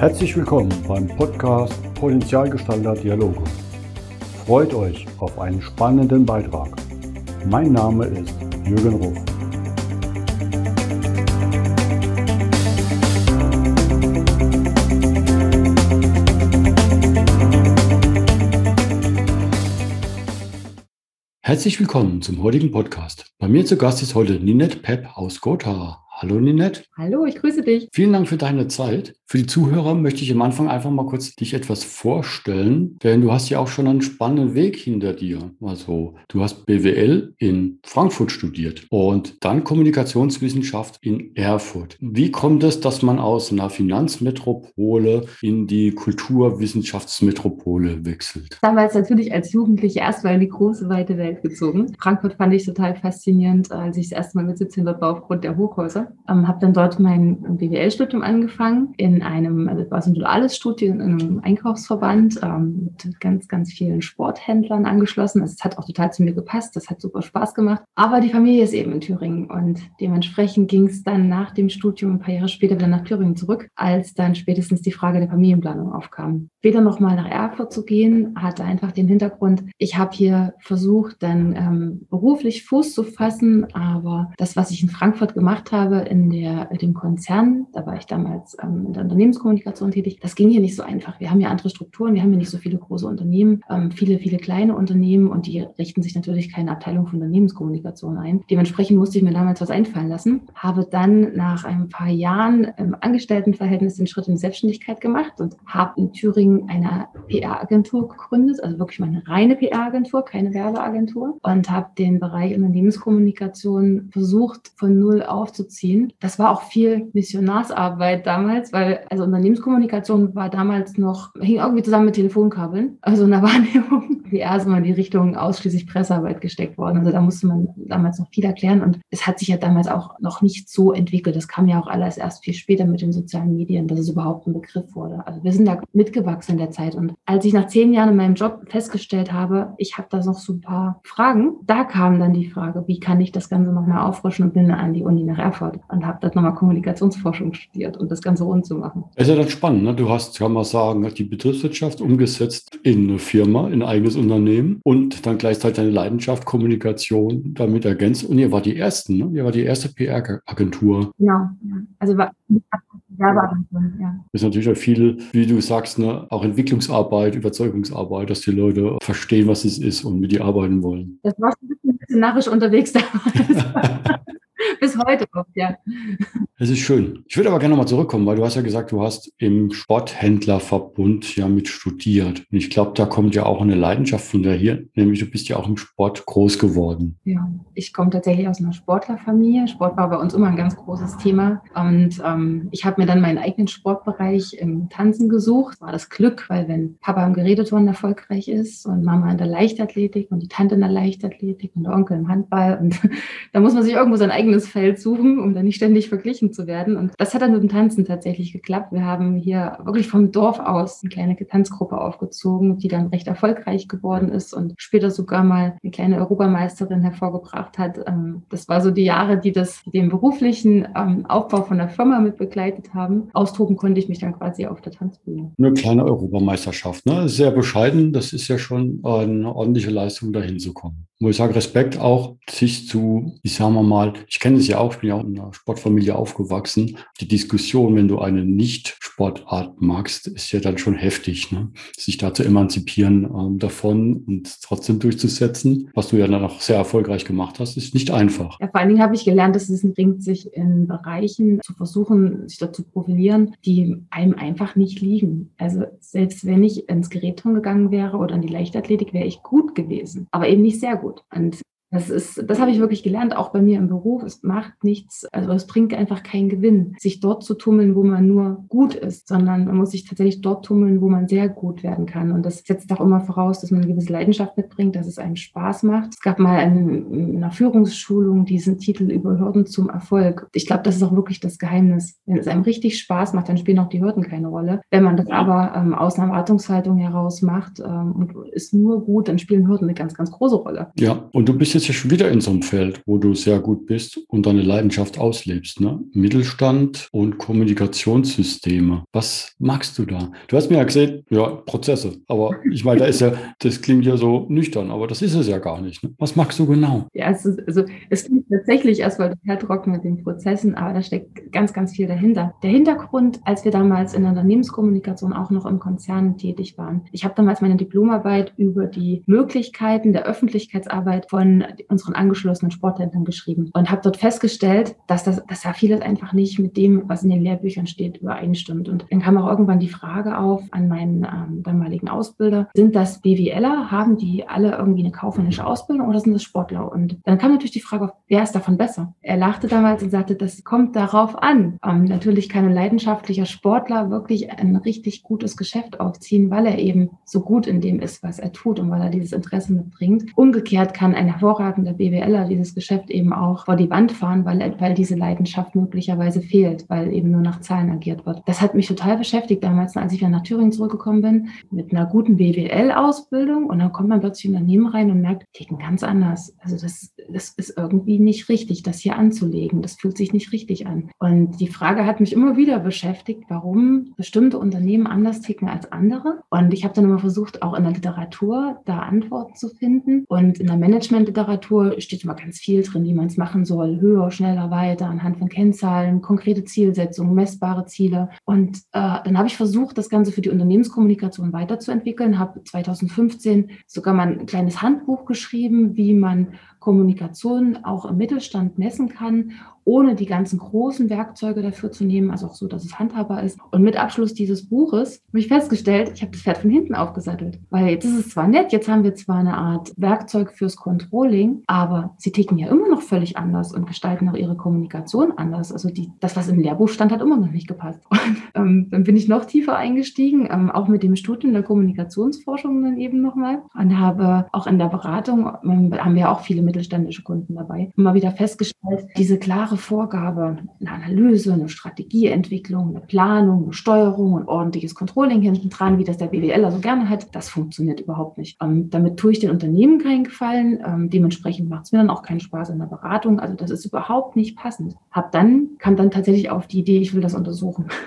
Herzlich willkommen beim Podcast Potenzialgestalter Dialoge. Freut euch auf einen spannenden Beitrag. Mein Name ist Jürgen Ruf. Herzlich willkommen zum heutigen Podcast. Bei mir zu Gast ist heute Ninette Pepp aus Gotha. Hallo Ninette. Hallo, ich grüße dich. Vielen Dank für deine Zeit. Für die Zuhörer möchte ich am Anfang einfach mal kurz dich etwas vorstellen, denn du hast ja auch schon einen spannenden Weg hinter dir. Also du hast BWL in Frankfurt studiert und dann Kommunikationswissenschaft in Erfurt. Wie kommt es, dass man aus einer Finanzmetropole in die Kulturwissenschaftsmetropole wechselt? Damals natürlich als Jugendliche erstmal in die große weite Welt gezogen. Frankfurt fand ich total faszinierend, als ich das erste Mal mit 17 dort war aufgrund der Hochhäuser. Ähm, habe dann dort mein BWL-Studium angefangen in einem, also war so ein duales Studium in einem Einkaufsverband ähm, mit ganz, ganz vielen Sporthändlern angeschlossen. Also es hat auch total zu mir gepasst, das hat super Spaß gemacht. Aber die Familie ist eben in Thüringen und dementsprechend ging es dann nach dem Studium ein paar Jahre später wieder nach Thüringen zurück, als dann spätestens die Frage der Familienplanung aufkam. Später nochmal nach Erfurt zu gehen, hatte einfach den Hintergrund, ich habe hier versucht, dann ähm, beruflich Fuß zu fassen, aber das, was ich in Frankfurt gemacht habe, in der, dem Konzern, da war ich damals ähm, in der Unternehmenskommunikation tätig, das ging hier nicht so einfach. Wir haben ja andere Strukturen, wir haben ja nicht so viele große Unternehmen, ähm, viele, viele kleine Unternehmen und die richten sich natürlich keine Abteilung für Unternehmenskommunikation ein. Dementsprechend musste ich mir damals was einfallen lassen, habe dann nach ein paar Jahren im Angestelltenverhältnis den Schritt in die Selbstständigkeit gemacht und habe in Thüringen eine PR-Agentur gegründet, also wirklich meine reine PR-Agentur, keine Werbeagentur. Und habe den Bereich Unternehmenskommunikation versucht von null aufzuziehen ziehen. Das war auch viel Missionarsarbeit damals, weil also Unternehmenskommunikation war damals noch, hing irgendwie zusammen mit Telefonkabeln. Also in der Wahrnehmung, wie erstmal in die Richtung ausschließlich Pressearbeit gesteckt worden. Also da musste man damals noch viel erklären und es hat sich ja damals auch noch nicht so entwickelt. Das kam ja auch alles erst viel später mit den sozialen Medien, dass es überhaupt ein Begriff wurde. Also wir sind da mitgewachsen in der Zeit und als ich nach zehn Jahren in meinem Job festgestellt habe, ich habe da noch so ein paar Fragen, da kam dann die Frage, wie kann ich das Ganze nochmal auffrischen und bin an die Uni nach Erfurt und habe dann nochmal Kommunikationsforschung studiert, um das Ganze rund zu machen. Das ist ja dann spannend. Ne? Du hast, kann man sagen, die Betriebswirtschaft umgesetzt in eine Firma, in ein eigenes Unternehmen und dann gleichzeitig deine Leidenschaft, Kommunikation damit ergänzt. Und ihr war die Ersten, ne? ihr war die erste PR-Agentur. Genau, ja. also war Werbeagentur, ja. Das ist natürlich auch viel, wie du sagst, ne, auch Entwicklungsarbeit, Überzeugungsarbeit, dass die Leute verstehen, was es ist und mit die arbeiten wollen. Das war ein bisschen missionarisch unterwegs damals. Bis heute oft, ja. Das ist schön. Ich würde aber gerne nochmal zurückkommen, weil du hast ja gesagt, du hast im Sporthändlerverbund ja mit studiert. Und ich glaube, da kommt ja auch eine Leidenschaft von dir hier, nämlich du bist ja auch im Sport groß geworden. Ja, ich komme tatsächlich aus einer Sportlerfamilie. Sport war bei uns immer ein ganz großes Thema. Und ähm, ich habe mir dann meinen eigenen Sportbereich im Tanzen gesucht. Das war das Glück, weil wenn Papa im Geräteturnen erfolgreich ist und Mama in der Leichtathletik und die Tante in der Leichtathletik und der Onkel im Handball und da muss man sich irgendwo sein eigenes Feld suchen, um dann nicht ständig verglichen zu werden. Und das hat dann mit dem Tanzen tatsächlich geklappt. Wir haben hier wirklich vom Dorf aus eine kleine Tanzgruppe aufgezogen, die dann recht erfolgreich geworden ist und später sogar mal eine kleine Europameisterin hervorgebracht hat. Ähm, das war so die Jahre, die das, den beruflichen ähm, Aufbau von der Firma mit begleitet haben. Austoben konnte ich mich dann quasi auf der Tanzbühne. Eine kleine Europameisterschaft, ne? Sehr bescheiden. Das ist ja schon eine ordentliche Leistung, dahin zu kommen. Muss ich sagen, Respekt auch, sich zu, ich sage mal, ich kenne es ja auch, ich bin ja auch in einer Sportfamilie aufgewachsen. Die Diskussion, wenn du eine Nicht-Sportart magst, ist ja dann schon heftig, ne? sich da zu emanzipieren ähm, davon und trotzdem durchzusetzen. Was du ja dann auch sehr erfolgreich gemacht hast, ist nicht einfach. Ja, vor allen Dingen habe ich gelernt, dass es bringt, sich in Bereichen zu versuchen, sich dort zu profilieren, die einem einfach nicht liegen. Also selbst wenn ich ins Gerätturnen gegangen wäre oder in die Leichtathletik, wäre ich gut gewesen, aber eben nicht sehr gut. Und das ist, das habe ich wirklich gelernt, auch bei mir im Beruf. Es macht nichts, also es bringt einfach keinen Gewinn, sich dort zu tummeln, wo man nur gut ist, sondern man muss sich tatsächlich dort tummeln, wo man sehr gut werden kann. Und das setzt auch immer voraus, dass man eine gewisse Leidenschaft mitbringt, dass es einem Spaß macht. Es gab mal in einer Führungsschulung diesen Titel über Hürden zum Erfolg. Ich glaube, das ist auch wirklich das Geheimnis. Wenn es einem richtig Spaß macht, dann spielen auch die Hürden keine Rolle. Wenn man das aber ähm, aus einer Erwartungshaltung heraus macht ähm, und ist nur gut, dann spielen Hürden eine ganz, ganz große Rolle. Ja, und du bist ja schon wieder in so einem Feld, wo du sehr gut bist und deine Leidenschaft auslebst. Ne? Mittelstand und Kommunikationssysteme. Was magst du da? Du hast mir ja gesagt, ja, Prozesse. Aber ich meine, da ist ja, das klingt ja so nüchtern, aber das ist es ja gar nicht. Ne? Was magst du genau? Ja, es ist, also es klingt tatsächlich erstmal total trocken mit den Prozessen, aber da steckt ganz, ganz viel dahinter. Der Hintergrund, als wir damals in der Unternehmenskommunikation auch noch im Konzern tätig waren. Ich habe damals meine Diplomarbeit über die Möglichkeiten der Öffentlichkeitsarbeit von unseren angeschlossenen Sporthändlern geschrieben und habe dort festgestellt, dass das, dass da vieles einfach nicht mit dem, was in den Lehrbüchern steht, übereinstimmt. Und dann kam auch irgendwann die Frage auf an meinen ähm, damaligen Ausbilder, sind das BWLer, haben die alle irgendwie eine kaufmännische Ausbildung oder sind das Sportler? Und dann kam natürlich die Frage auf, wer ist davon besser? Er lachte damals und sagte, das kommt darauf an. Ähm, natürlich kann ein leidenschaftlicher Sportler wirklich ein richtig gutes Geschäft aufziehen, weil er eben so gut in dem ist, was er tut und weil er dieses Interesse mitbringt. Umgekehrt kann ein hervorragender BWLer dieses Geschäft eben auch vor die Wand fahren, weil, weil diese Leidenschaft möglicherweise fehlt, weil eben nur nach Zahlen agiert wird. Das hat mich total beschäftigt damals, als ich wieder nach Thüringen zurückgekommen bin, mit einer guten BWL-Ausbildung und dann kommt man plötzlich in Unternehmen rein und merkt, ticken ganz anders. Also das, das ist irgendwie nicht richtig, das hier anzulegen. Das fühlt sich nicht richtig an. Und die Frage hat mich immer wieder beschäftigt, warum bestimmte Unternehmen anders ticken als andere. Und ich habe dann immer versucht, auch in der Literatur da Antworten zu finden. Und in der Managementliteratur steht immer ganz viel drin, wie man es machen soll. Höher, schneller, weiter, anhand von Kennzahlen, konkrete Zielsetzungen, messbare Ziele. Und äh, dann habe ich versucht, das Ganze für die Unternehmenskommunikation weiterzuentwickeln, habe 2015 sogar mal ein kleines Handbuch geschrieben, wie man Kommunikation auch im Mittelstand messen kann ohne die ganzen großen Werkzeuge dafür zu nehmen, also auch so, dass es handhabbar ist. Und mit Abschluss dieses Buches habe ich festgestellt, ich habe das Pferd von hinten aufgesattelt. Weil jetzt ist es zwar nett, jetzt haben wir zwar eine Art Werkzeug fürs Controlling, aber sie ticken ja immer noch völlig anders und gestalten auch ihre Kommunikation anders. Also die, das, was im Lehrbuch stand, hat immer noch nicht gepasst. Und ähm, dann bin ich noch tiefer eingestiegen, ähm, auch mit dem Studium der Kommunikationsforschung dann eben nochmal und habe auch in der Beratung, ähm, haben wir auch viele mittelständische Kunden dabei, immer wieder festgestellt, diese klare Vorgabe, eine Analyse, eine Strategieentwicklung, eine Planung, eine Steuerung und ordentliches Controlling hinten dran, wie das der BWL so gerne hat, das funktioniert überhaupt nicht. Ähm, damit tue ich den Unternehmen keinen Gefallen. Ähm, dementsprechend macht es mir dann auch keinen Spaß in der Beratung. Also das ist überhaupt nicht passend. Hab dann, kam dann tatsächlich auf die Idee, ich will das untersuchen.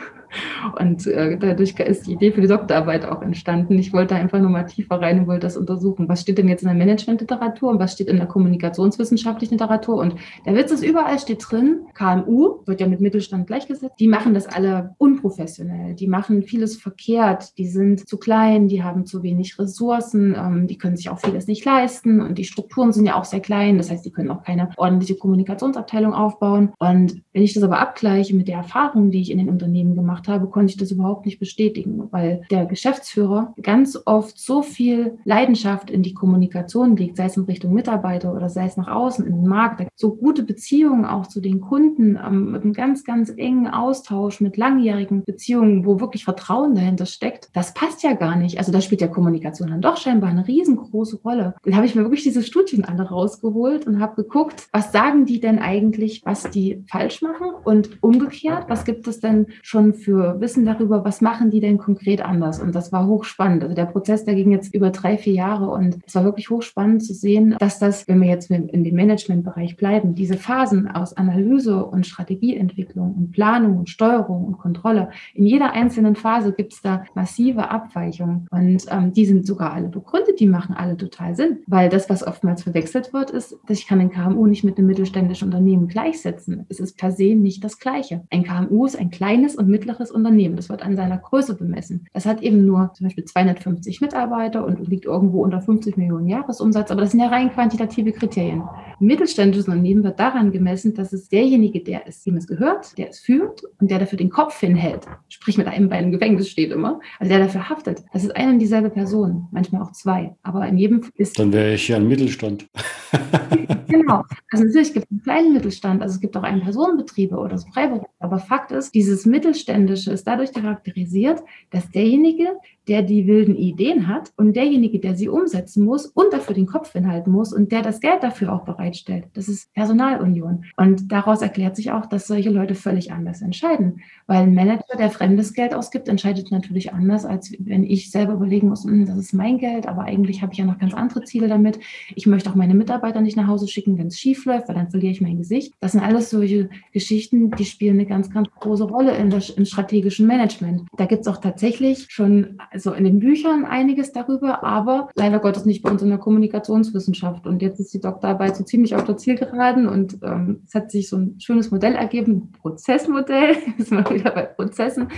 Und äh, dadurch ist die Idee für die Doktorarbeit auch entstanden. Ich wollte einfach nur mal tiefer rein und wollte das untersuchen. Was steht denn jetzt in der Managementliteratur und was steht in der kommunikationswissenschaftlichen Literatur? Und der Witz ist, überall steht drin, KMU, wird ja mit Mittelstand gleichgesetzt, die machen das alle unprofessionell. Die machen vieles verkehrt. Die sind zu klein, die haben zu wenig Ressourcen, ähm, die können sich auch vieles nicht leisten und die Strukturen sind ja auch sehr klein. Das heißt, die können auch keine ordentliche Kommunikationsabteilung aufbauen. Und wenn ich das aber abgleiche mit der Erfahrung, die ich in den Unternehmen gemacht gemacht habe, konnte ich das überhaupt nicht bestätigen, weil der Geschäftsführer ganz oft so viel Leidenschaft in die Kommunikation legt, sei es in Richtung Mitarbeiter oder sei es nach außen in den Markt, so gute Beziehungen auch zu den Kunden, ähm, mit einem ganz, ganz engen Austausch, mit langjährigen Beziehungen, wo wirklich Vertrauen dahinter steckt, das passt ja gar nicht. Also da spielt ja Kommunikation dann doch scheinbar eine riesengroße Rolle. Dann habe ich mir wirklich diese Studien alle rausgeholt und habe geguckt, was sagen die denn eigentlich, was die falsch machen und umgekehrt, was gibt es denn schon für für Wissen darüber, was machen die denn konkret anders. Und das war hochspannend. Also der Prozess, der ging jetzt über drei, vier Jahre und es war wirklich hochspannend zu sehen, dass das, wenn wir jetzt in dem Managementbereich bleiben, diese Phasen aus Analyse und Strategieentwicklung und Planung und Steuerung und Kontrolle, in jeder einzelnen Phase gibt es da massive Abweichungen. Und ähm, die sind sogar alle begründet, die machen alle total Sinn. Weil das, was oftmals verwechselt wird, ist, dass ich kann ein KMU nicht mit einem mittelständischen Unternehmen gleichsetzen. Es ist per se nicht das Gleiche. Ein KMU ist ein kleines und mittleres mittleres Unternehmen. Das wird an seiner Größe bemessen. Das hat eben nur zum Beispiel 250 Mitarbeiter und liegt irgendwo unter 50 Millionen Jahresumsatz. Aber das sind ja rein quantitative Kriterien. Ein mittelständisches Unternehmen wird daran gemessen, dass es derjenige, der es, dem es gehört, der es führt und der dafür den Kopf hinhält, sprich mit einem Bein im Gefängnis steht immer, also der dafür haftet. Das ist eine und dieselbe Person, manchmal auch zwei. Aber in jedem ist. Dann wäre ich ja ein Mittelstand. genau. Also natürlich gibt es einen kleinen Mittelstand, also es gibt auch einen Personenbetriebe oder so Freiberuf. Aber Fakt ist, dieses Mittelständische ist dadurch charakterisiert, dass derjenige, der die wilden Ideen hat und derjenige, der sie umsetzen muss und dafür den Kopf hinhalten muss und der das Geld dafür auch bereitstellt. Das ist Personalunion. Und daraus erklärt sich auch, dass solche Leute völlig anders entscheiden. Weil ein Manager, der fremdes Geld ausgibt, entscheidet natürlich anders, als wenn ich selber überlegen muss, hm, das ist mein Geld, aber eigentlich habe ich ja noch ganz andere Ziele damit. Ich möchte auch meine Mitarbeiter nicht nach Hause schicken, wenn es schief läuft, weil dann verliere ich mein Gesicht. Das sind alles solche Geschichten, die spielen eine ganz, ganz große Rolle in der, im strategischen Management. Da gibt es auch tatsächlich schon also in den Büchern einiges darüber, aber leider Gottes nicht bei uns in der Kommunikationswissenschaft. Und jetzt ist die Doktorarbeit so ziemlich auf der Zielgeraden und ähm, es hat sich so ein schönes Modell ergeben, Prozessmodell, ist mal wieder bei Prozessen,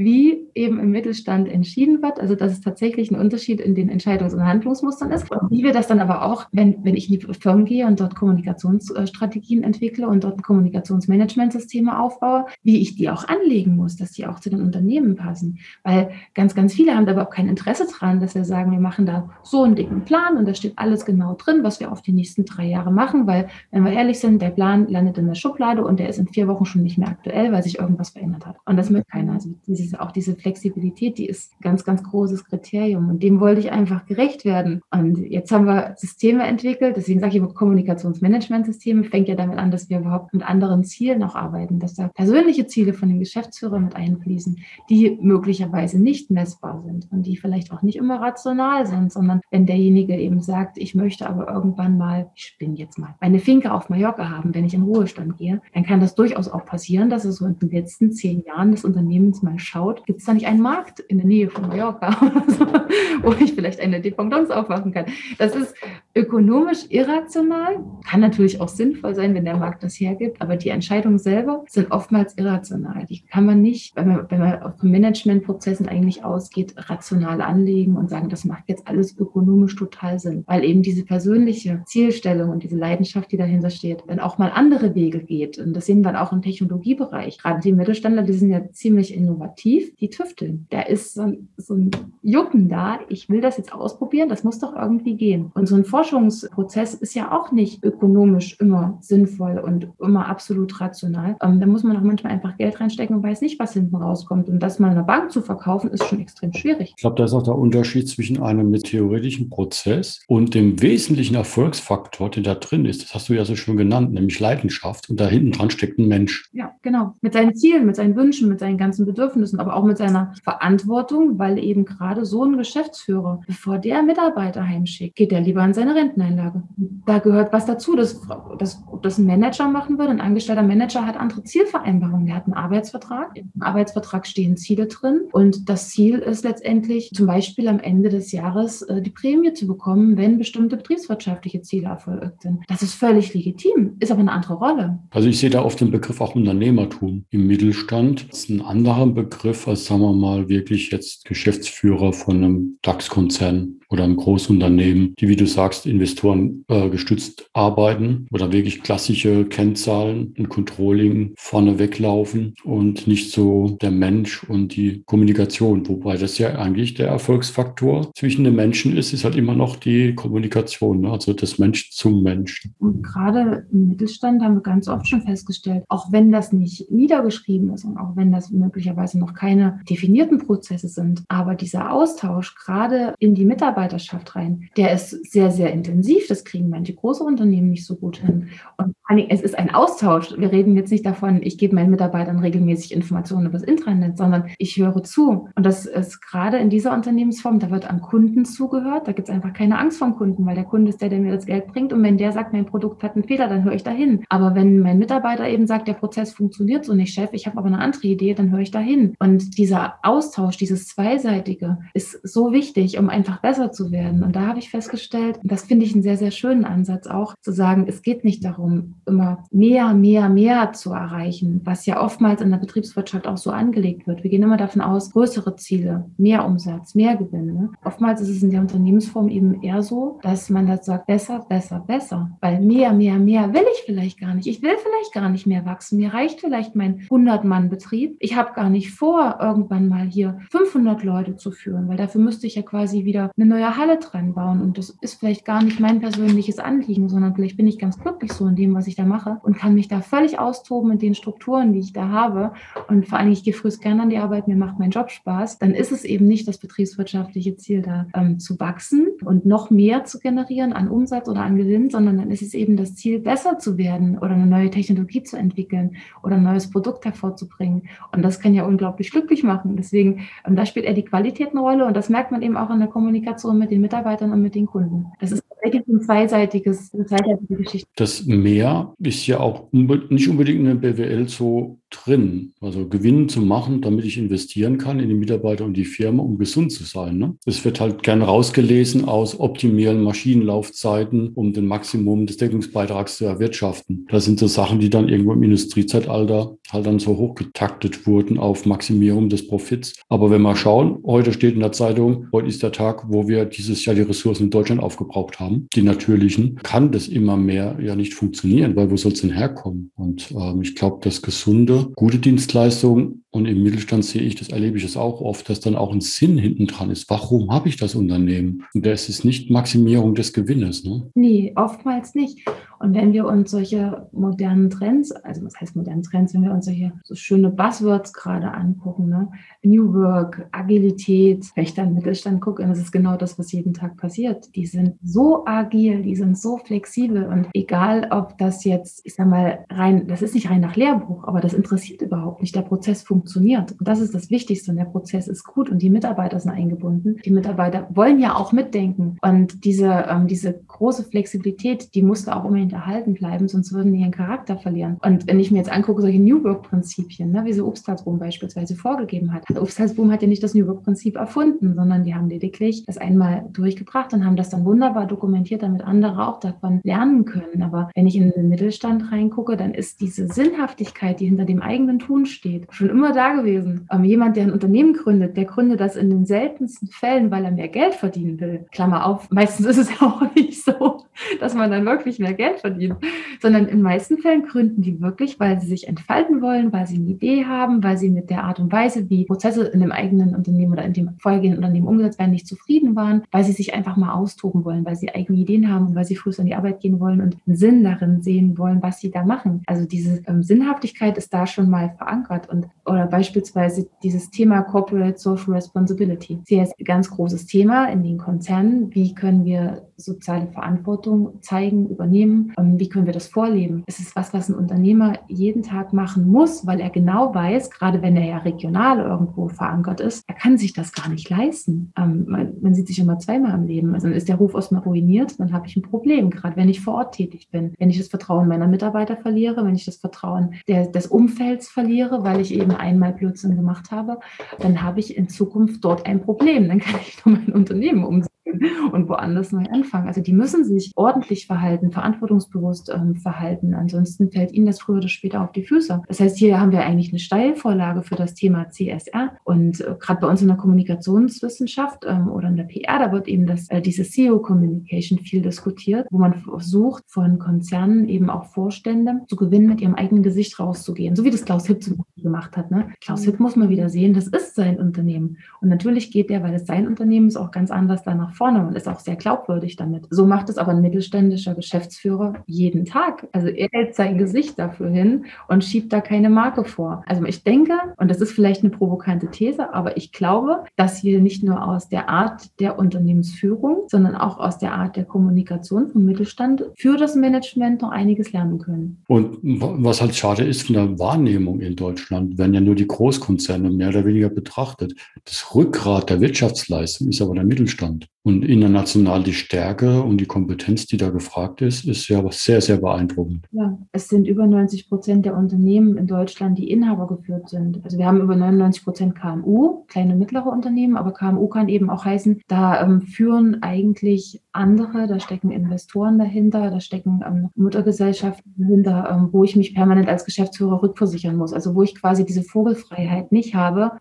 wie eben im Mittelstand entschieden wird. Also dass es tatsächlich ein Unterschied in den Entscheidungs- und Handlungsmustern ist. Und wie wir das dann aber auch, wenn, wenn ich in die Firmen gehe und dort Kommunikationsstrategien entwickle und dort Kommunikationsmanagementsysteme aufbaue, wie ich die auch anlegen muss, dass die auch zu den Unternehmen passen. Weil ganz, ganz viele haben da überhaupt kein Interesse dran, dass wir sagen, wir machen da so einen dicken Plan und da steht alles genau drin, was wir auf die nächsten drei Jahre machen, weil, wenn wir ehrlich sind, der Plan landet in der Schublade und der ist in vier Wochen schon nicht mehr aktuell, weil sich irgendwas verändert hat. Und das möchte keiner. Also dieses diese, auch diese Flexibilität, die ist ein ganz, ganz großes Kriterium. Und dem wollte ich einfach gerecht werden. Und jetzt haben wir Systeme entwickelt. Deswegen sage ich immer, Kommunikationsmanagementsysteme fängt ja damit an, dass wir überhaupt mit anderen Zielen auch arbeiten, dass da persönliche Ziele von den Geschäftsführern mit einfließen, die möglicherweise nicht messbar sind und die vielleicht auch nicht immer rational sind, sondern wenn derjenige eben sagt, ich möchte aber irgendwann mal, ich spinne jetzt mal, meine Finke auf Mallorca haben, wenn ich in Ruhestand gehe, dann kann das durchaus auch passieren, dass es so in den letzten zehn Jahren des Unternehmens mal schaut, gibt es da nicht einen Markt in der Nähe von Mallorca, wo ich vielleicht eine Dependance aufmachen kann. Das ist ökonomisch irrational, kann natürlich auch sinnvoll sein, wenn der Markt das hergibt, aber die Entscheidungen selber sind oftmals irrational. Die kann man nicht, wenn man, wenn man von Managementprozessen eigentlich ausgeht, rational anlegen und sagen, das macht jetzt alles ökonomisch total Sinn, weil eben diese persönliche Zielstellung und diese Leidenschaft, die dahinter steht, dann auch mal andere Wege geht. Und das sehen wir auch im Technologiebereich. Gerade die Mittelständler, die sind ja ziemlich innovativ die tüfteln. Da ist so ein, so ein Jucken da, ich will das jetzt ausprobieren, das muss doch irgendwie gehen. Und so ein Forschungsprozess ist ja auch nicht ökonomisch immer sinnvoll und immer absolut rational. Ähm, da muss man auch manchmal einfach Geld reinstecken und weiß nicht, was hinten rauskommt. Und das mal einer Bank zu verkaufen, ist schon extrem schwierig. Ich glaube, da ist auch der Unterschied zwischen einem theoretischen Prozess und dem wesentlichen Erfolgsfaktor, der da drin ist. Das hast du ja so schön genannt, nämlich Leidenschaft. Und da hinten dran steckt ein Mensch. Ja, genau. Mit seinen Zielen, mit seinen Wünschen, mit seinen ganzen Bedürfnissen aber auch mit seiner Verantwortung, weil eben gerade so ein Geschäftsführer, bevor der Mitarbeiter heimschickt, geht er lieber an seine Renteneinlage. Da gehört was dazu, dass, dass, dass ein Manager machen würde. Ein angestellter Manager hat andere Zielvereinbarungen. Der hat einen Arbeitsvertrag. Im Arbeitsvertrag stehen Ziele drin und das Ziel ist letztendlich zum Beispiel am Ende des Jahres äh, die Prämie zu bekommen, wenn bestimmte betriebswirtschaftliche Ziele erfolgt sind. Das ist völlig legitim, ist aber eine andere Rolle. Also ich sehe da oft den Begriff auch Unternehmertum im Mittelstand. Das ist ein anderer Begriff als, sagen wir mal, wirklich jetzt Geschäftsführer von einem DAX-Konzern oder einem Großunternehmen, die, wie du sagst, Investoren äh, gestützt arbeiten oder wirklich klassische Kennzahlen und Controlling vorne weglaufen und nicht so der Mensch und die Kommunikation. Wobei das ja eigentlich der Erfolgsfaktor zwischen den Menschen ist, ist halt immer noch die Kommunikation, ne? also das Mensch zum Menschen. Und gerade im Mittelstand haben wir ganz oft schon festgestellt, auch wenn das nicht niedergeschrieben ist und auch wenn das möglicherweise noch keine definierten Prozesse sind. Aber dieser Austausch gerade in die Mitarbeiterschaft rein, der ist sehr, sehr intensiv. Das kriegen manche große Unternehmen nicht so gut hin. Und es ist ein Austausch. Wir reden jetzt nicht davon, ich gebe meinen Mitarbeitern regelmäßig Informationen über das Intranet, sondern ich höre zu. Und das ist gerade in dieser Unternehmensform, da wird an Kunden zugehört. Da gibt es einfach keine Angst vom Kunden, weil der Kunde ist der, der mir das Geld bringt. Und wenn der sagt, mein Produkt hat einen Fehler, dann höre ich dahin. Aber wenn mein Mitarbeiter eben sagt, der Prozess funktioniert so nicht, Chef, ich habe aber eine andere Idee, dann höre ich dahin. Und dieser Austausch, dieses Zweiseitige ist so wichtig, um einfach besser zu werden. Und da habe ich festgestellt, das finde ich einen sehr, sehr schönen Ansatz auch, zu sagen, es geht nicht darum, immer mehr, mehr, mehr zu erreichen, was ja oftmals in der Betriebswirtschaft auch so angelegt wird. Wir gehen immer davon aus, größere Ziele, mehr Umsatz, mehr Gewinne. Oftmals ist es in der Unternehmensform eben eher so, dass man das sagt, besser, besser, besser. Weil mehr, mehr, mehr will ich vielleicht gar nicht. Ich will vielleicht gar nicht mehr wachsen. Mir reicht vielleicht mein 100-Mann-Betrieb. Ich habe gar nicht vor, irgendwann mal hier 500 Leute zu führen, weil dafür müsste ich ja quasi wieder eine neue Halle dran bauen. Und das ist vielleicht gar nicht mein persönliches Anliegen, sondern vielleicht bin ich ganz glücklich so in dem, was ich da mache und kann mich da völlig austoben in den Strukturen, die ich da habe. Und vor allem, ich gehe früh gerne an die Arbeit, mir macht mein Job Spaß. Dann ist es eben nicht das betriebswirtschaftliche Ziel, da ähm, zu wachsen und noch mehr zu generieren an Umsatz oder an Gewinn, sondern dann ist es eben das Ziel, besser zu werden oder eine neue Technologie zu entwickeln oder ein neues Produkt hervorzubringen. Und das kann ja unglaublich glücklich machen. Deswegen, ähm, da spielt eher die Qualität eine Rolle und das merkt man eben auch in der Kommunikation mit den Mitarbeitern und mit den Kunden. Das ist tatsächlich ein zweiseitiges, eine zweiseitige Geschichte. Das Mehr ist ja auch nicht unbedingt in der BWL so drin. Also Gewinn zu machen, damit ich investieren kann in die Mitarbeiter und die Firma, um gesund zu sein. Ne? Es wird halt gern rausgelesen aus optimieren Maschinenlaufzeiten, um den Maximum des Deckungsbeitrags zu erwirtschaften. Das sind so Sachen, die dann irgendwo im Industriezeitalter halt dann so hochgetaktet wurden auf Maximierung des Profits. Aber wenn wir schauen, heute steht in der Zeitung, heute ist der Tag, wo wir dieses Jahr die Ressourcen in Deutschland aufgebraucht haben, die natürlichen, kann das immer mehr ja nicht funktionieren, weil wo soll es denn herkommen? Und ähm, ich glaube, das Gesunde gute Dienstleistung und im Mittelstand sehe ich, das erlebe ich es auch oft, dass dann auch ein Sinn hinten dran ist. Warum habe ich das Unternehmen? Und das ist nicht Maximierung des Gewinnes. Ne? Nee, oftmals nicht. Und wenn wir uns solche modernen Trends, also was heißt modernen Trends, wenn wir uns solche so schöne Buzzwords gerade angucken, ne? New Work, Agilität, wenn ich dann Mittelstand gucke, dann ist es genau das, was jeden Tag passiert. Die sind so agil, die sind so flexibel und egal, ob das jetzt, ich sag mal, rein, das ist nicht rein nach Lehrbuch, aber das interessiert überhaupt nicht. Der Prozess funktioniert. Und das ist das Wichtigste. Und der Prozess ist gut und die Mitarbeiter sind eingebunden. Die Mitarbeiter wollen ja auch mitdenken. Und diese, ähm, diese große Flexibilität, die musste auch unbedingt erhalten bleiben, sonst würden die ihren Charakter verlieren. Und wenn ich mir jetzt angucke, solche New Work-Prinzipien, ne, wie so Obsthalsboom beispielsweise vorgegeben hat. Obsthalsboom hat ja nicht das New Work-Prinzip erfunden, sondern die haben lediglich das einmal durchgebracht und haben das dann wunderbar dokumentiert, damit andere auch davon lernen können. Aber wenn ich in den Mittelstand reingucke, dann ist diese Sinnhaftigkeit, die hinter dem eigenen Tun steht, schon immer da gewesen. Ähm, jemand, der ein Unternehmen gründet, der gründet das in den seltensten Fällen, weil er mehr Geld verdienen will. Klammer auf, meistens ist es ja auch nicht so, dass man dann wirklich mehr Geld verdient, sondern in meisten Fällen gründen die wirklich, weil sie sich entfalten wollen, weil sie eine Idee haben, weil sie mit der Art und Weise, wie Prozesse in dem eigenen Unternehmen oder in dem vorhergehenden Unternehmen umgesetzt werden, nicht zufrieden waren, weil sie sich einfach mal austoben wollen, weil sie eigene Ideen haben und weil sie früh an die Arbeit gehen wollen und einen Sinn darin sehen wollen, was sie da machen. Also diese ähm, Sinnhaftigkeit ist da schon mal verankert und oder beispielsweise dieses Thema Corporate Social Responsibility. Sehr ganz großes Thema in den Konzernen. Wie können wir soziale Verantwortung zeigen, übernehmen? Ähm, wie können wir das vorleben? Es ist was, was ein Unternehmer jeden Tag machen muss, weil er genau weiß, gerade wenn er ja regional irgendwo verankert ist, er kann sich das gar nicht leisten. Ähm, man, man sieht sich immer zweimal im Leben. Also dann ist der Ruf erstmal ruiniert, dann habe ich ein Problem, gerade wenn ich vor Ort tätig bin. Wenn ich das Vertrauen meiner Mitarbeiter verliere, wenn ich das Vertrauen der, des Umfelds verliere, weil ich eben einmal Blödsinn gemacht habe, dann habe ich in Zukunft dort ein Problem. Dann kann ich nur mein Unternehmen umsetzen und woanders neu anfangen. Also die müssen sich ordentlich verhalten, verantwortungsbewusst ähm, verhalten. Ansonsten fällt ihnen das früher oder später auf die Füße. Das heißt, hier haben wir eigentlich eine Steilvorlage für das Thema CSR. Und äh, gerade bei uns in der Kommunikationswissenschaft ähm, oder in der PR, da wird eben das, äh, diese CEO-Communication viel diskutiert, wo man versucht, von Konzernen eben auch Vorstände zu gewinnen, mit ihrem eigenen Gesicht rauszugehen. So wie das Klaus Hipp zum Beispiel gemacht hat. Ne? Klaus Hipp muss man wieder sehen, das ist sein Unternehmen. Und natürlich geht der, weil es sein Unternehmen ist, auch ganz anders danach vorne und ist auch sehr glaubwürdig damit. So macht es aber ein mittelständischer Geschäftsführer jeden Tag. Also er hält sein Gesicht dafür hin und schiebt da keine Marke vor. Also ich denke, und das ist vielleicht eine provokante These, aber ich glaube, dass wir nicht nur aus der Art der Unternehmensführung, sondern auch aus der Art der Kommunikation vom Mittelstand für das Management noch einiges lernen können. Und was halt schade ist von der Wahrnehmung in Deutschland, werden ja nur die Großkonzerne mehr oder weniger betrachtet. Das Rückgrat der Wirtschaftsleistung ist aber der Mittelstand. Und international die Stärke und die Kompetenz, die da gefragt ist, ist ja sehr, sehr beeindruckend. Ja, es sind über 90 Prozent der Unternehmen in Deutschland, die Inhaber geführt sind. Also wir haben über 99 Prozent KMU, kleine mittlere Unternehmen, aber KMU kann eben auch heißen, da ähm, führen eigentlich andere, da stecken Investoren dahinter, da stecken ähm, Muttergesellschaften dahinter, ähm, wo ich mich permanent als Geschäftsführer rückversichern muss. Also wo ich quasi diese Vogelfreiheit nicht habe.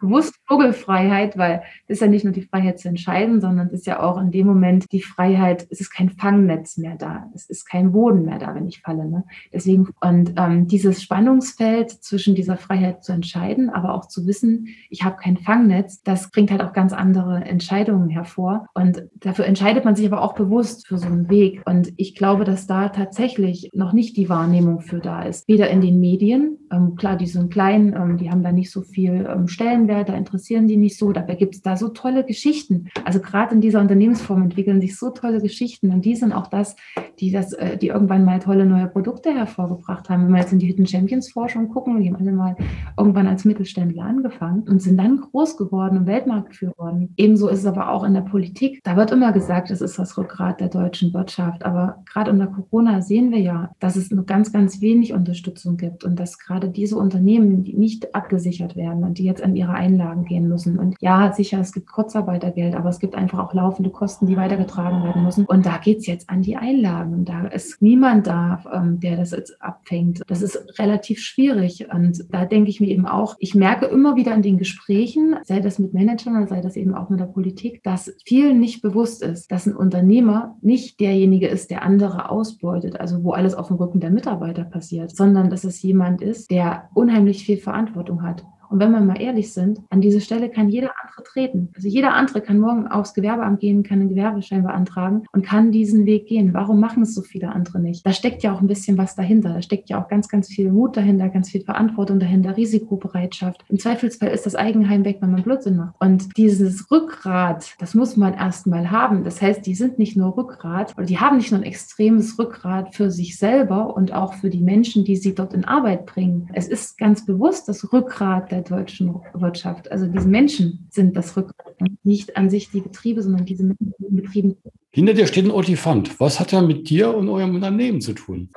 Bewusst Vogelfreiheit, weil das ist ja nicht nur die Freiheit zu entscheiden, sondern uns ist ja auch in dem Moment die Freiheit, es ist kein Fangnetz mehr da, es ist kein Boden mehr da, wenn ich falle. Ne? Deswegen, und ähm, dieses Spannungsfeld zwischen dieser Freiheit zu entscheiden, aber auch zu wissen, ich habe kein Fangnetz, das bringt halt auch ganz andere Entscheidungen hervor. Und dafür entscheidet man sich aber auch bewusst für so einen Weg. Und ich glaube, dass da tatsächlich noch nicht die Wahrnehmung für da ist. Weder in den Medien, ähm, klar, die sind klein, ähm, die haben da nicht so viel ähm, Stellenwert, da interessieren die nicht so. Dabei gibt es da so tolle Geschichten. Also gerade in dieser Unternehmensform entwickeln sich so tolle Geschichten und die sind auch das, die das, äh, die irgendwann mal tolle neue Produkte hervorgebracht haben. Wenn wir jetzt in die Hidden Champions Forschung gucken, die haben alle mal irgendwann als Mittelständler angefangen und sind dann groß geworden und Weltmarktführer geworden. Ebenso ist es aber auch in der Politik. Da wird immer gesagt, es ist das Rückgrat der deutschen Wirtschaft. Aber gerade unter Corona sehen wir ja, dass es nur ganz, ganz wenig Unterstützung gibt und dass gerade diese Unternehmen, die nicht abgesichert werden und die jetzt an ihre Einlagen gehen müssen. Und ja, sicher, es gibt Kurzarbeitergeld, aber es gibt einfach auch laufende Kosten, die weitergetragen werden müssen. Und da geht es jetzt an die Einlagen. Da ist niemand da, ähm, der das jetzt abfängt. Das ist relativ schwierig. Und da denke ich mir eben auch, ich merke immer wieder in den Gesprächen, sei das mit Managern oder sei das eben auch mit der Politik, dass vielen nicht bewusst ist, dass ein Unternehmer nicht derjenige ist, der andere ausbeutet, also wo alles auf dem Rücken der Mitarbeiter passiert, sondern dass es jemand ist, der unheimlich viel Verantwortung hat. Und wenn wir mal ehrlich sind, an diese Stelle kann jeder andere treten. Also jeder andere kann morgen aufs Gewerbeamt gehen, kann einen Gewerbeschein beantragen und kann diesen Weg gehen. Warum machen es so viele andere nicht? Da steckt ja auch ein bisschen was dahinter. Da steckt ja auch ganz, ganz viel Mut dahinter, ganz viel Verantwortung dahinter, Risikobereitschaft. Im Zweifelsfall ist das Eigenheim weg, wenn man Blödsinn macht. Und dieses Rückgrat, das muss man erstmal haben. Das heißt, die sind nicht nur Rückgrat oder die haben nicht nur ein extremes Rückgrat für sich selber und auch für die Menschen, die sie dort in Arbeit bringen. Es ist ganz bewusst das Rückgrat der der deutschen Wirtschaft. Also diese Menschen sind das Rückgrat, nicht an sich die Betriebe, sondern diese Menschen, die Betrieben. Hinter dir steht ein Otifant. Was hat er mit dir und eurem Unternehmen zu tun?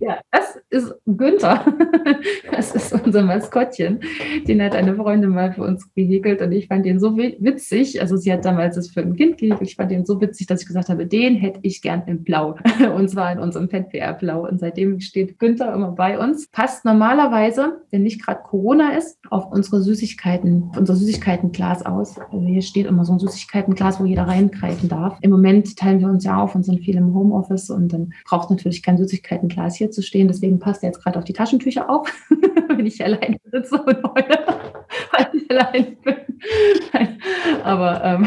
Ja, das ist Günther. Das ist unser Maskottchen. Den hat eine Freundin mal für uns gehäkelt und ich fand den so witzig. Also sie hat damals es für ein Kind gehäkelt. Ich fand den so witzig, dass ich gesagt habe, den hätte ich gern in Blau. Und zwar in unserem FettPR Blau. Und seitdem steht Günther immer bei uns. Passt normalerweise, wenn nicht gerade Corona ist, auf unsere Süßigkeiten, unser Süßigkeitenglas aus. Also hier steht immer so ein Süßigkeitenglas, wo jeder reingreifen darf. Im Moment teilen wir uns ja auf und sind viel im Homeoffice und dann braucht natürlich kein Süßigkeitenglas hier zu stehen. Deswegen passt er jetzt gerade auf die Taschentücher auf, wenn ich allein sitze und heule, weil ich allein bin. Aber ähm,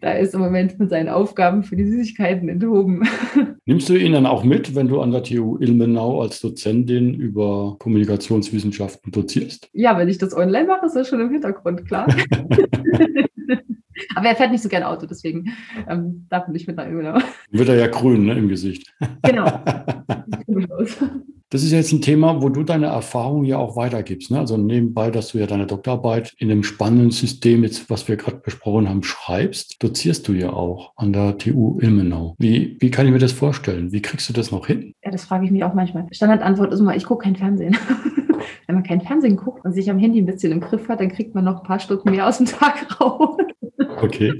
da ist im Moment mit seinen Aufgaben für die Süßigkeiten enthoben. Nimmst du ihn dann auch mit, wenn du an der TU Ilmenau als Dozentin über Kommunikationswissenschaften dozierst? Ja, wenn ich das online mache, ist das schon im Hintergrund, klar. Aber er fährt nicht so gern Auto, deswegen ähm, darf er nicht mit nach Ilmenau. Wird er ja grün ne, im Gesicht. Genau. Das ist jetzt ein Thema, wo du deine Erfahrung ja auch weitergibst. Ne? Also nebenbei, dass du ja deine Doktorarbeit in einem spannenden System, jetzt, was wir gerade besprochen haben, schreibst, dozierst du ja auch an der TU Ilmenau. Wie, wie kann ich mir das vorstellen? Wie kriegst du das noch hin? Ja, das frage ich mich auch manchmal. Standardantwort ist immer, ich gucke kein Fernsehen. Wenn man kein Fernsehen guckt und sich am Handy ein bisschen im Griff hat, dann kriegt man noch ein paar Stunden mehr aus dem Tag raus. Okay.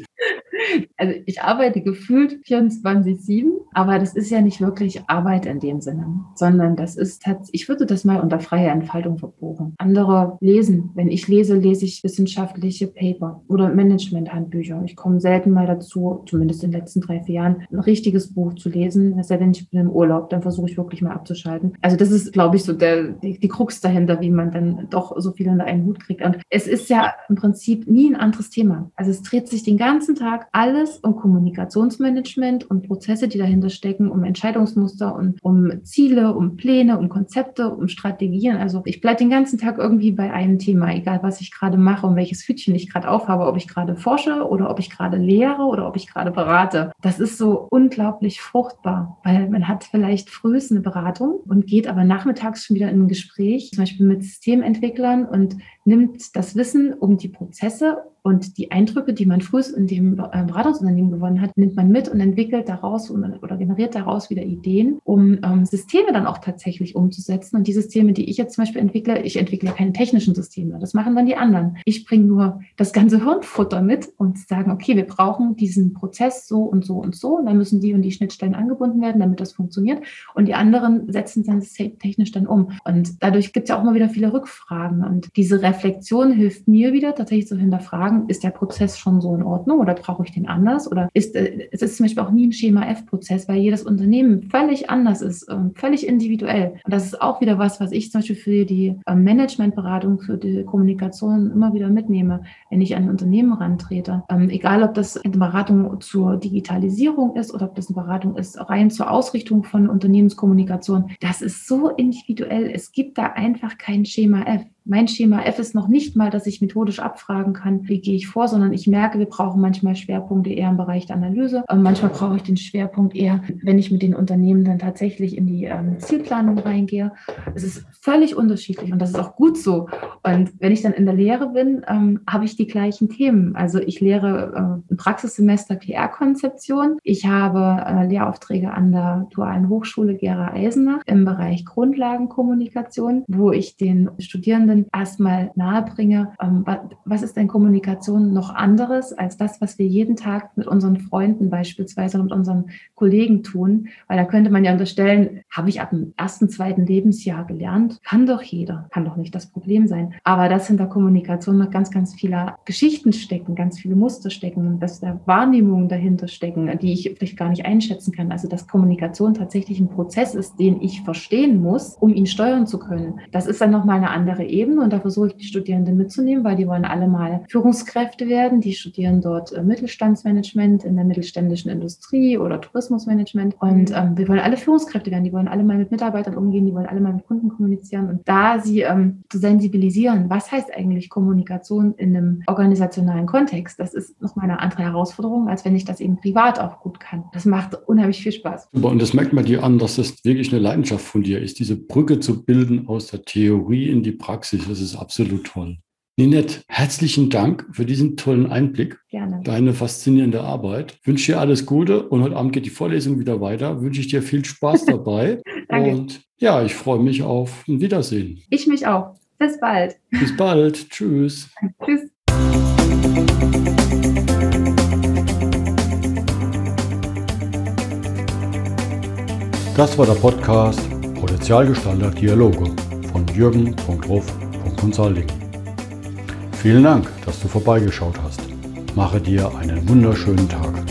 Also ich arbeite gefühlt 24-7, aber das ist ja nicht wirklich Arbeit in dem Sinne, sondern das ist, ich würde das mal unter freier Entfaltung verbuchen. Andere lesen. Wenn ich lese, lese ich wissenschaftliche Paper oder Managementhandbücher. Ich komme selten mal dazu, zumindest in den letzten drei, vier Jahren, ein richtiges Buch zu lesen. Es sei denn, ich bin im Urlaub, dann versuche ich wirklich mal abzuschalten. Also das ist, glaube ich, so der, die, die Krux dahinter, wie man dann doch so viel in einen Hut kriegt. Und es ist ja im Prinzip nie ein anderes Thema. Also es dreht sich den ganzen Tag alles um Kommunikationsmanagement und Prozesse, die dahinter stecken, um Entscheidungsmuster und um Ziele, um Pläne, um Konzepte, um Strategien. Also ich bleibe den ganzen Tag irgendwie bei einem Thema, egal was ich gerade mache und welches Hütchen ich gerade aufhabe, ob ich gerade forsche oder ob ich gerade lehre oder ob ich gerade berate. Das ist so unglaublich fruchtbar, weil man hat vielleicht frühest eine Beratung und geht aber nachmittags schon wieder in ein Gespräch, zum Beispiel mit Systementwicklern und nimmt das Wissen um die Prozesse und die Eindrücke, die man früh in dem äh, Beratungsunternehmen gewonnen hat, nimmt man mit und entwickelt daraus oder generiert daraus wieder Ideen, um ähm, Systeme dann auch tatsächlich umzusetzen. Und die Systeme, die ich jetzt zum Beispiel entwickle, ich entwickle keine technischen Systeme. Das machen dann die anderen. Ich bringe nur das ganze Hirnfutter mit und sagen, okay, wir brauchen diesen Prozess so und so und so. Und dann müssen die und die Schnittstellen angebunden werden, damit das funktioniert. Und die anderen setzen dann technisch dann um. Und dadurch gibt es ja auch immer wieder viele Rückfragen. Und diese Reflexion hilft mir wieder tatsächlich zu hinterfragen, fragen, ist der Prozess schon so in Ordnung oder brauche ich den anders? Oder ist äh, es ist zum Beispiel auch nie ein Schema F-Prozess, weil jedes Unternehmen völlig anders ist, völlig individuell. Und das ist auch wieder was, was ich zum Beispiel für die ähm, Managementberatung, für die Kommunikation immer wieder mitnehme, wenn ich an ein Unternehmen rantrete. Ähm, egal, ob das eine Beratung zur Digitalisierung ist oder ob das eine Beratung ist rein zur Ausrichtung von Unternehmenskommunikation. Das ist so individuell. Es gibt da einfach kein Schema F. Mein Schema F ist noch nicht mal, dass ich methodisch abfragen kann, wie gehe ich vor, sondern ich merke, wir brauchen manchmal Schwerpunkte eher im Bereich der Analyse. Ähm, manchmal brauche ich den Schwerpunkt eher, wenn ich mit den Unternehmen dann tatsächlich in die ähm, Zielplanung reingehe. Es ist völlig unterschiedlich und das ist auch gut so. Und wenn ich dann in der Lehre bin, ähm, habe ich die gleichen Themen. Also ich lehre äh, im Praxissemester PR-Konzeption. Ich habe äh, Lehraufträge an der Dualen Hochschule Gera Eisenach im Bereich Grundlagenkommunikation, wo ich den Studierenden Studierenden erstmal nahebringe, ähm, was ist denn Kommunikation noch anderes als das, was wir jeden Tag mit unseren Freunden beispielsweise und mit unseren Kollegen tun. Weil da könnte man ja unterstellen, habe ich ab dem ersten, zweiten Lebensjahr gelernt. Kann doch jeder, kann doch nicht das Problem sein. Aber dass hinter Kommunikation noch ganz, ganz viele Geschichten stecken, ganz viele Muster stecken, dass da Wahrnehmungen dahinter stecken, die ich vielleicht gar nicht einschätzen kann. Also dass Kommunikation tatsächlich ein Prozess ist, den ich verstehen muss, um ihn steuern zu können. Das ist dann nochmal eine andere Ebene Ebene und da versuche ich die Studierenden mitzunehmen, weil die wollen alle mal Führungskräfte werden. Die studieren dort äh, Mittelstandsmanagement in der mittelständischen Industrie oder Tourismusmanagement und mhm. ähm, wir wollen alle Führungskräfte werden. Die wollen alle mal mit Mitarbeitern umgehen, die wollen alle mal mit Kunden kommunizieren und da sie ähm, zu sensibilisieren, was heißt eigentlich Kommunikation in einem organisationalen Kontext, das ist nochmal eine andere Herausforderung, als wenn ich das eben privat auch gut kann. Das macht unheimlich viel Spaß. Und das merkt man dir an, dass das wirklich eine Leidenschaft von dir ist, diese Brücke zu bilden aus der Theorie in die Praxis Praxis. Das ist absolut toll. Ninette, herzlichen Dank für diesen tollen Einblick. Gerne. Deine faszinierende Arbeit. Ich wünsche dir alles Gute und heute Abend geht die Vorlesung wieder weiter. Wünsche ich dir viel Spaß dabei. Danke. Und ja, ich freue mich auf ein Wiedersehen. Ich mich auch. Bis bald. Bis bald. Tschüss. Tschüss. Das war der Podcast Potenzialgestalter Dialoge von jürgen.ruff.consulting. Vielen Dank, dass du vorbeigeschaut hast. Mache dir einen wunderschönen Tag.